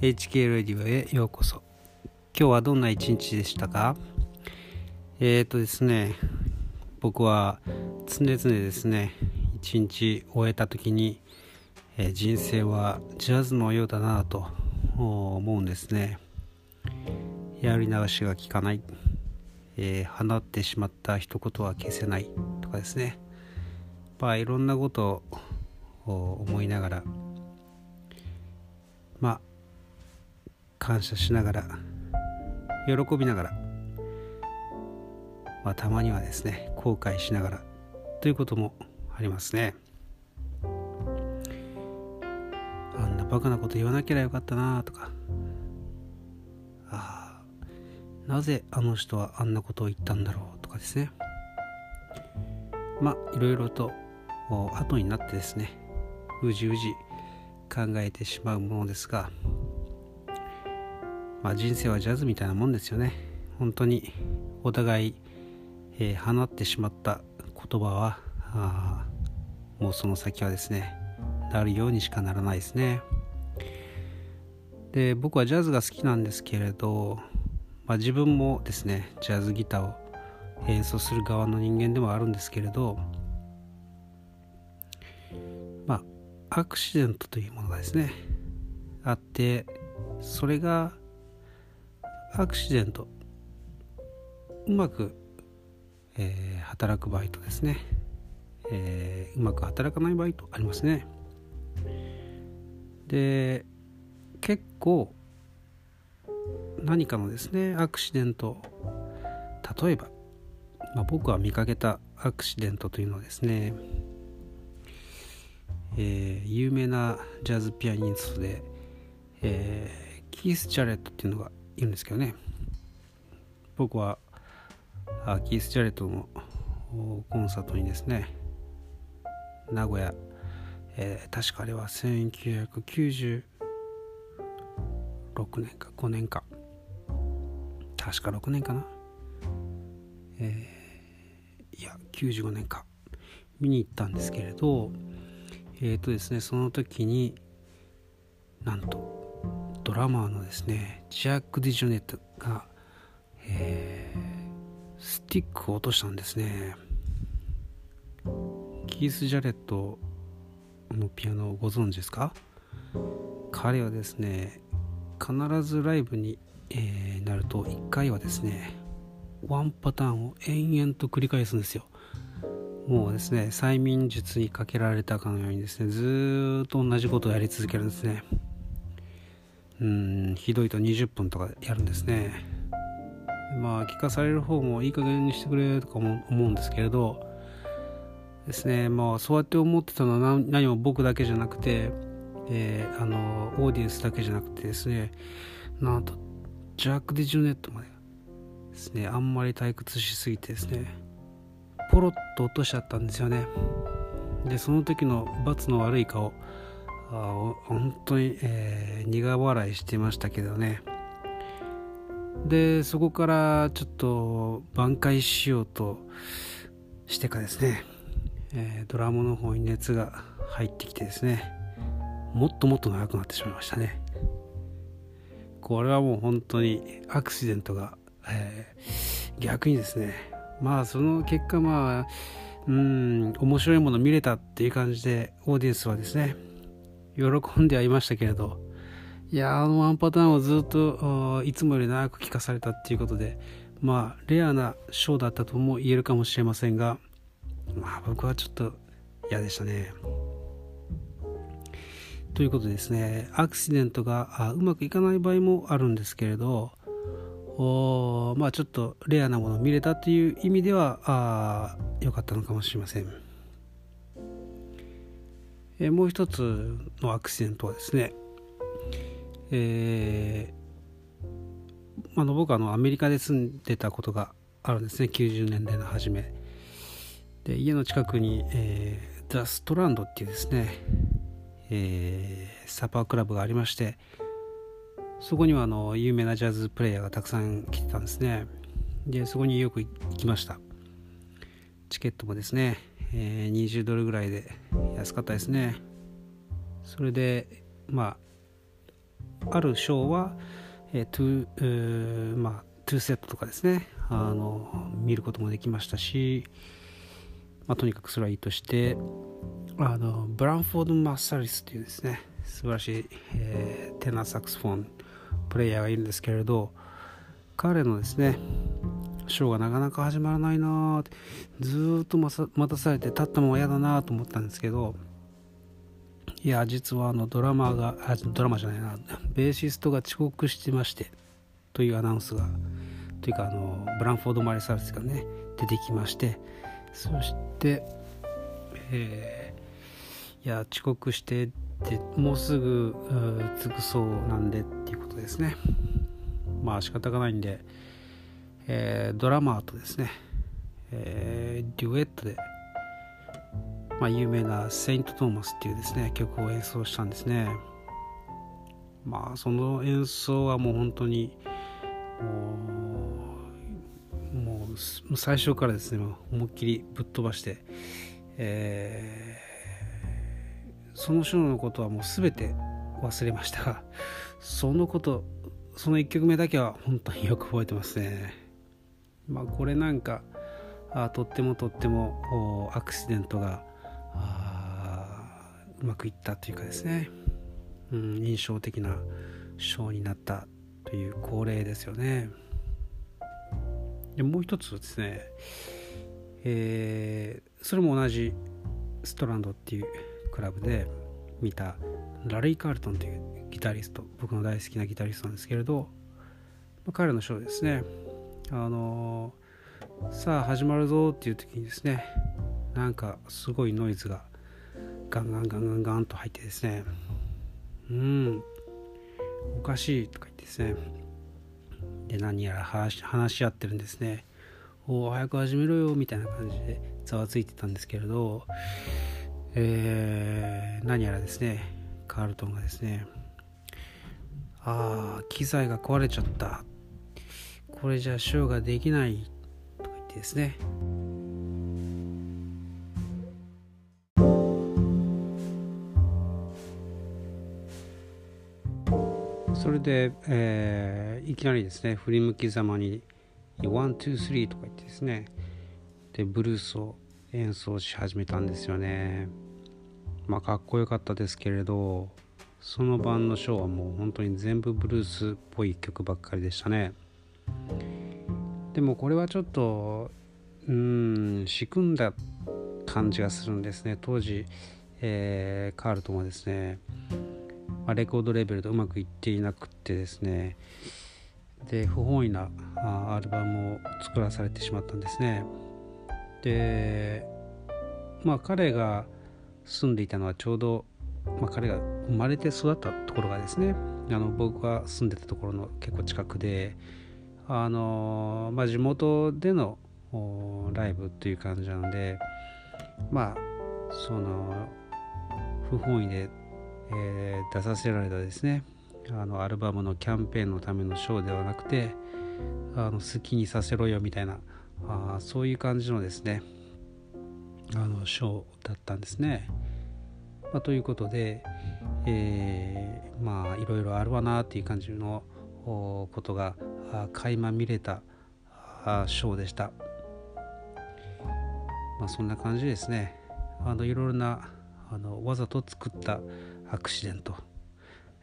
HK ラディオへようこそ。今日はどんな一日でしたか？えっ、ー、とですね僕は常々ですね一日終えた時に、えー、人生はジャズのようだなと思うんですね。やり流しが効かない、えー、放ってしまった一言は消せないとかですね。まあいろんなことを思いながら。まあ感謝しながら喜びながら、まあ、たまにはですね後悔しながらということもありますね。あんなバカなこと言わなければよかったなとか。ああなぜあの人はあんなことを言ったんだろうとかですね。まあいろいろと後になってですねうじうじ考えてしまうものですがまあ、人生はジャズみたいなもんですよね。本当にお互い、えー、放ってしまった言葉はもうその先はですねなるようにしかならないですね。で僕はジャズが好きなんですけれど、まあ、自分もですねジャズギターを演奏する側の人間でもあるんですけれどまあアクシデントというものがですねあってそれがアクシデント。うまく、えー、働く場合とですね、えー、うまく働かない場合とありますね。で結構何かのですねアクシデント。例えば、まあ、僕は見かけたアクシデントというのはですね、えー、有名なジャズピアニストで、えー、キース・チャレットっていうのがいるんですけどね。僕はあキース・ジャレットのコンサートにですね名古屋、えー、確かあれは1996年か5年か。確か6年かな。えー、いや95年か。見に行ったんですけれどえっ、ー、とですねその時になんとドラマーのですねジャック・ディジョネットが、えー、スティックを落としたんですね。キース・ジャレットのピアノをご存知ですか？彼はですね必ずライブに、えー、なると1回はですねワンパターンを延々と繰り返すんですよ。もうですね催眠術にかけられたかのようにですねずっと同じことをやり続けるんですね。うんひどいと20分とかやるんですね。まあ聞かされる方もいい加減にしてくれとかも思うんですけれど。ですね。まあそうやって思ってたのは何も僕だけじゃなくて、えー、あのオーディエンスだけじゃなくてですね。なんとジャック・ディジュネットまでですね。あんまり退屈しすぎてですね。ポロッと落としちゃったんですよね。でその時の罰の悪い顔。あ本当に、えー、苦笑いしてましたけどね。でそこからちょっと挽回しようとしてかですね、えー、ドラムの方に熱が入ってきてですねもっともっと長くなってしまいましたね。これはもう本当にアクシデントが、えー、逆にですねまあその結果まあうん面白いもの見れたっていう感じでオーディエンスはですね喜んではいましたけれどいやあのワンパターンをずっといつもより長く聞かされたっていうことでまあレアなショーだったとも言えるかもしれませんがまあ僕はちょっと嫌でしたね。ということでですねアクシデントがうまくいかない場合もあるんですけれどおまあちょっとレアなものを見れたっていう意味では良かったのかもしれません。えもう一つのアクシデントはですね、えー、あの僕はあのアメリカで住んでたことがあるんですね。90年代の初め。で家の近くに、えー、ザ・ストランドっていうですね、えー、サパークラブがありましてそこにはあの有名なジャズプレイヤーがたくさん来てたんですね。でそこによく行きました。チケットもですねえー、20ドルぐらいで安かったですね。それでまああるショーは、えー、 two、まあ、 two セットとかですね。あの見ることもできましたし、まあ、とにかくそれはいいとしてあのブランフォード・マッサリスというですね素晴らしい、えー、テナーサックスフォンプレイヤーがいるんですけれど彼のですねショーがなかなか始まらないなってずっと待たされて立ったまま嫌だなと思ったんですけどいや実はあのドラマがドラマじゃないなベーシストが遅刻してましてというアナウンスがというかあのブランフォード・マリサルスがね出てきましてそしてえー、いや遅刻してってもうすぐ着くそうなんでっていうことですね。まあ仕方がないんで、えー、ドラマーとですね、えー、デュエットで、まあ、有名な「セイント・トーマス」っていうですね曲を演奏したんですね。まあその演奏はもう本当にもう最初からですね思いっきりぶっ飛ばしてえー、その章のことはもう全て忘れましたがそのことその1曲目だけは本当によく覚えてますね。まあこれなんかあとってもとってもアクシデントがうまくいったというかですね、うん、印象的なショーになったという恒例ですよね。でもう一つですね。えー、それも同じストランドっていうクラブで見たラリー・カールトンというギタリスト僕の大好きなギタリストなんですけれど、まあ、彼のショーですね。あの、さあ始まるぞっていう時にですねなんかすごいノイズがガンガンガンガンガンと入ってですねうんおかしいとか言ってですねで何やら話話し合ってるんですねおお早く始めろよみたいな感じでざわついてたんですけれど、えー、何やらですねカールトンがですねああ機材が壊れちゃったこれじゃショーができない。とか言ってですね。それで、えー、いきなりですね振り向きざまにone、two、three とか言ってですね。でブルースを演奏し始めたんですよね。まあかっこよかったですけれどその晩のショーはもう本当に全部ブルースっぽい曲ばっかりでしたね。でもこれはちょっとうん仕組んだ感じがするんですね。当時、えー、カールトンはですね、レコードレベルでうまくいっていなくてですねで不本意なアルバムを作らされてしまったんですね。でまあ彼が住んでいたのはちょうど、まあ、彼が生まれて育ったところがですねあの僕が住んでたところの結構近くであの、まあ、地元でのライブという感じなのでまあその不本意で、えー、出させられたですねあのアルバムのキャンペーンのためのショーではなくてあの好きにさせろよみたいなあそういう感じのですねあのショーだったんですね。まあ、ということで、えー、まあいろいろあるわなっていう感じのことが垣間見れたショーでした。まあ、そんな感じですね。あのいろいろなあのわざと作ったアクシデント。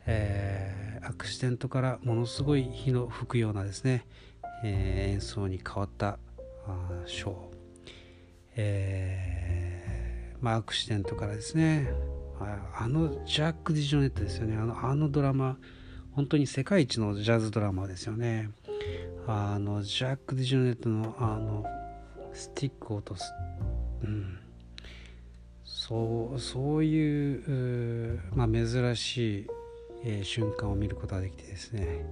えー、アクシデントからものすごい火の吹くようなですね、えー、演奏に変わったあショー、えー、まあ、アクシデントからですね。あのジャック・ディジョネットですよね。あのあのドラマ本当に世界一のジャズドラマですよね。あのジャック・ディジョネットのあのスティックを落とす、うん、そうそういう、まあ、珍しいえー、瞬間を見ることができてですね。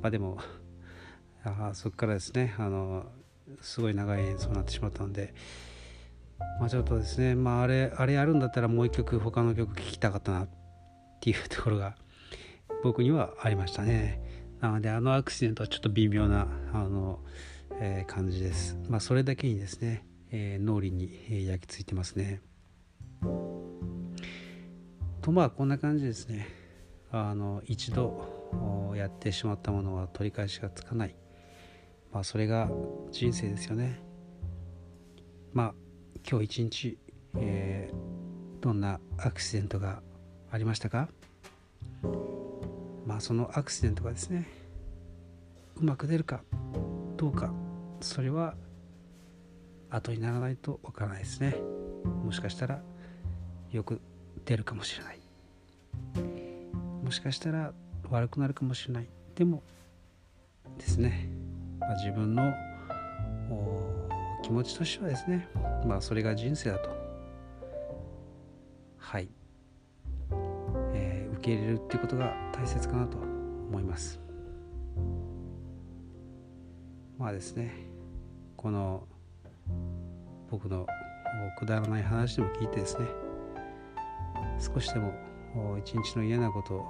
まあでもあそこからですね。あのすごい長い演奏になってしまったので。まあちょっとですね。まああれあれやるんだったらもう一曲他の曲聴きたかったなっていうところが僕にはありましたね。なのであのアクシデントはちょっと微妙なあの、えー、感じです。まあそれだけにですね、えー、脳裏に、えー、焼き付いてますね。とまあこんな感じですね。あの一度やってしまったものは取り返しがつかない、まあ、それが人生ですよね。まあ今日一日、えー、どんなアクシデントがありましたか？まあそのアクシデントがですねうまく出るかどうかそれは後にならないとわからないですね。もしかしたらよく出るかもしれない。もしかしたら悪くなるかもしれない。でもですね、まあ、自分の気持ちとしてはですねまあそれが人生だと。はい、受け入れるっていうことが大切かなと思います。まあですねこの僕のくだらない話でも聞いてですね少しでも一日の嫌なことを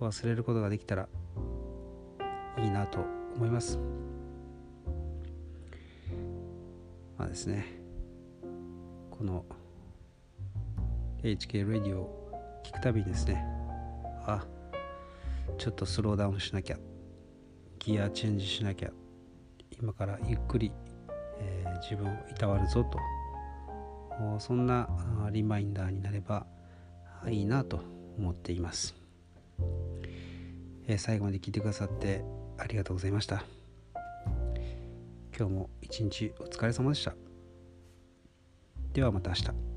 忘れることができたらいいなと思います。まあですねこの HK ラディオを聞くたびにですねあちょっとスローダウンしなきゃ。ギアチェンジしなきゃ。今からゆっくり、えー、自分をいたわるぞと。そんなリマインダーになればいいなと思っています、えー、最後まで聞いてくださってありがとうございました。今日も一日お疲れ様でした。ではまた明日。